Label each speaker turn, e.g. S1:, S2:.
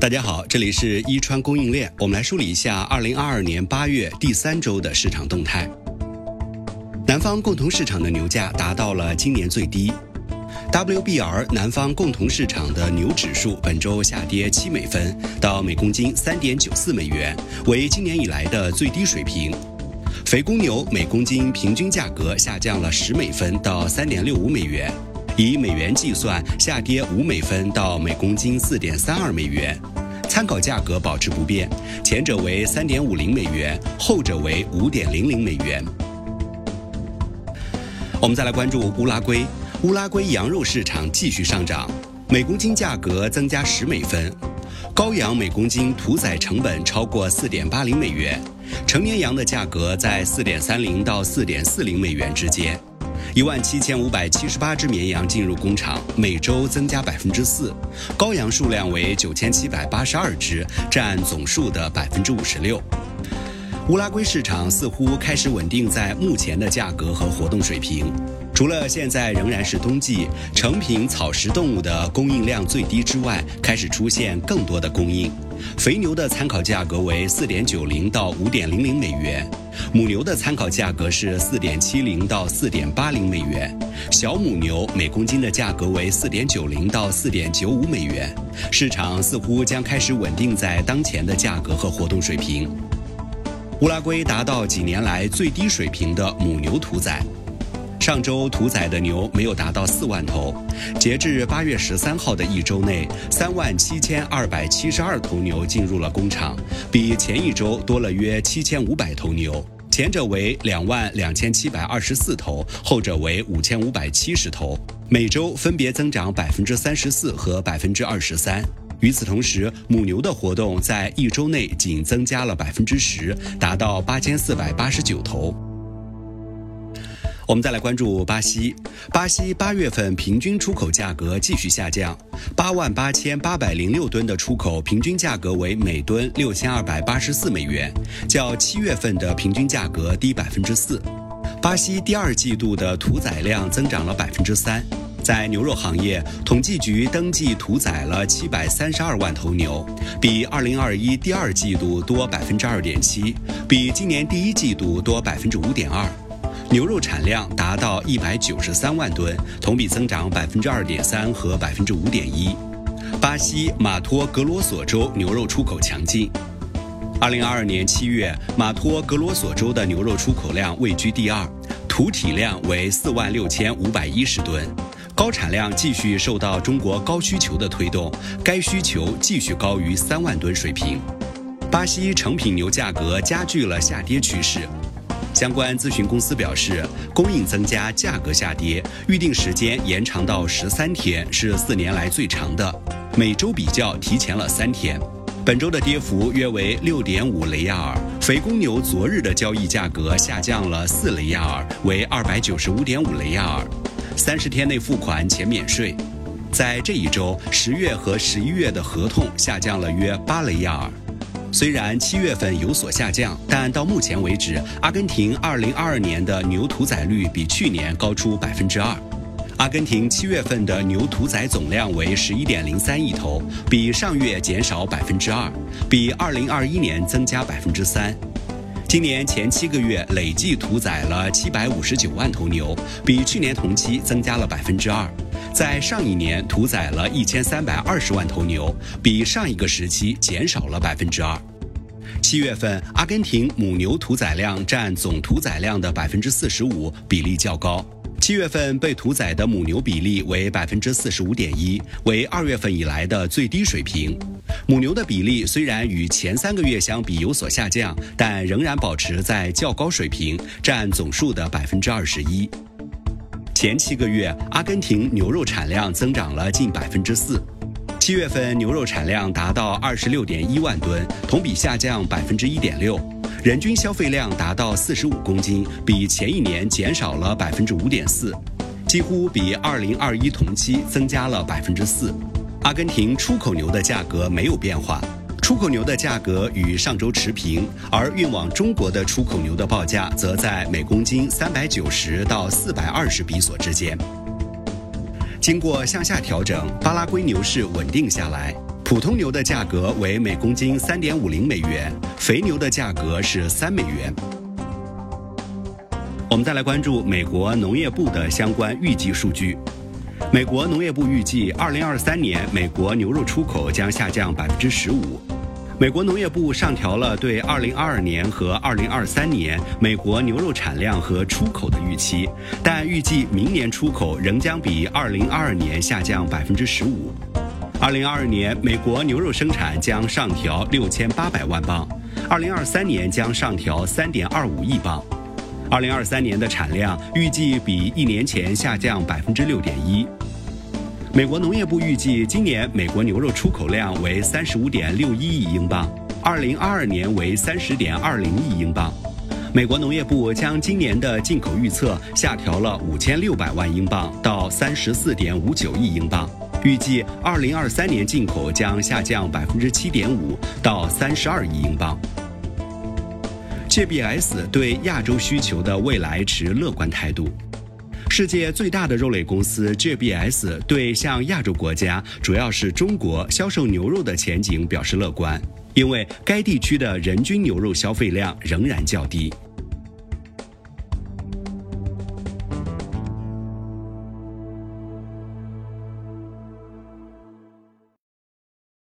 S1: 大家好，这里是伊川供应链，我们来梳理一下二零二二年八月第三周的市场动态。南方共同市场的牛价达到了今年最低，WBR 南方共同市场的牛指数本周下跌七美分，到每公斤三点九四美元，为今年以来的最低水平。肥公牛每公斤平均价格下降了十美分，到三点六五美元。以美元计算，下跌五美分到每公斤四点三二美元，参考价格保持不变，前者为三点五零美元，后者为五点零零美元。我们再来关注乌拉圭，乌拉圭羊肉市场继续上涨，每公斤价格增加十美分，羔羊每公斤屠宰成本超过四点八零美元，成年羊的价格在四点三零到四点四零美元之间。一万七千五百七十八只绵羊进入工厂，每周增加百分之四。羔羊数量为九千七百八十二只，占总数的百分之五十六。乌拉圭市场似乎开始稳定在目前的价格和活动水平。除了现在仍然是冬季，成品草食动物的供应量最低之外，开始出现更多的供应。肥牛的参考价格为四点九零到五点零零美元，母牛的参考价格是四点七零到四点八零美元，小母牛每公斤的价格为四点九零到四点九五美元。市场似乎将开始稳定在当前的价格和活动水平。乌拉圭达到几年来最低水平的母牛屠宰。上周屠宰的牛没有达到四万头，截至八月十三号的一周内，三万七千二百七十二头牛进入了工厂，比前一周多了约七千五百头牛。前者为两万两千七百二十四头，后者为五千五百七十头，每周分别增长百分之三十四和百分之二十三。与此同时，母牛的活动在一周内仅增加了百分之十，达到八千四百八十九头。我们再来关注巴西，巴西八月份平均出口价格继续下降，八万八千八百零六吨的出口平均价格为每吨六千二百八十四美元，较七月份的平均价格低百分之四。巴西第二季度的屠宰量增长了百分之三，在牛肉行业，统计局登记屠宰了七百三十二万头牛，比二零二一第二季度多百分之二点七，比今年第一季度多百分之五点二。牛肉产量达到一百九十三万吨，同比增长百分之二点三和百分之五点一。巴西马托格罗索州牛肉出口强劲。二零二二年七月，马托格罗索州的牛肉出口量位居第二，屠体量为四万六千五百一十吨。高产量继续受到中国高需求的推动，该需求继续高于三万吨水平。巴西成品牛价格加剧了下跌趋势。相关咨询公司表示，供应增加，价格下跌，预定时间延长到十三天，是四年来最长的。每周比较提前了三天。本周的跌幅约为六点五雷亚尔。肥公牛昨日的交易价格下降了四雷亚尔，为二百九十五点五雷亚尔，三十天内付款且免税。在这一周，十月和十一月的合同下降了约八雷亚尔。虽然七月份有所下降，但到目前为止，阿根廷2022年的牛屠宰率比去年高出百分之二。阿根廷七月份的牛屠宰总量为11.03亿头，比上月减少百分之二，比2021年增加百分之三。今年前七个月累计屠宰了七百五十九万头牛，比去年同期增加了百分之二。在上一年屠宰了一千三百二十万头牛，比上一个时期减少了百分之二。七月份，阿根廷母牛屠宰量占总屠宰量的百分之四十五，比例较高。七月份被屠宰的母牛比例为百分之四十五点一，为二月份以来的最低水平。母牛的比例虽然与前三个月相比有所下降，但仍然保持在较高水平，占总数的百分之二十一。前七个月，阿根廷牛肉产量增长了近百分之四。七月份牛肉产量达到二十六点一万吨，同比下降百分之一点六，人均消费量达到四十五公斤，比前一年减少了百分之五点四，几乎比二零二一同期增加了百分之四。阿根廷出口牛的价格没有变化。出口牛的价格与上周持平，而运往中国的出口牛的报价则在每公斤三百九十到四百二十比索之间。经过向下调整，巴拉圭牛市稳定下来。普通牛的价格为每公斤三点五零美元，肥牛的价格是三美元。我们再来关注美国农业部的相关预计数据。美国农业部预计，二零二三年美国牛肉出口将下降百分之十五。美国农业部上调了对二零二二年和二零二三年美国牛肉产量和出口的预期，但预计明年出口仍将比二零二二年下降百分之十五。二零二二年美国牛肉生产将上调六千八百万磅，二零二三年将上调三点二五亿磅。二零二三年的产量预计比一年前下降百分之六点一。美国农业部预计，今年美国牛肉出口量为三十五点六一亿英镑，二零二二年为三十点二零亿英镑。美国农业部将今年的进口预测下调了五千六百万英镑到三十四点五九亿英镑，预计二零二三年进口将下降百分之七点五到三十二亿英镑。JBS 对亚洲需求的未来持乐观态度。世界最大的肉类公司 JBS 对向亚洲国家，主要是中国销售牛肉的前景表示乐观，因为该地区的人均牛肉消费量仍然较低。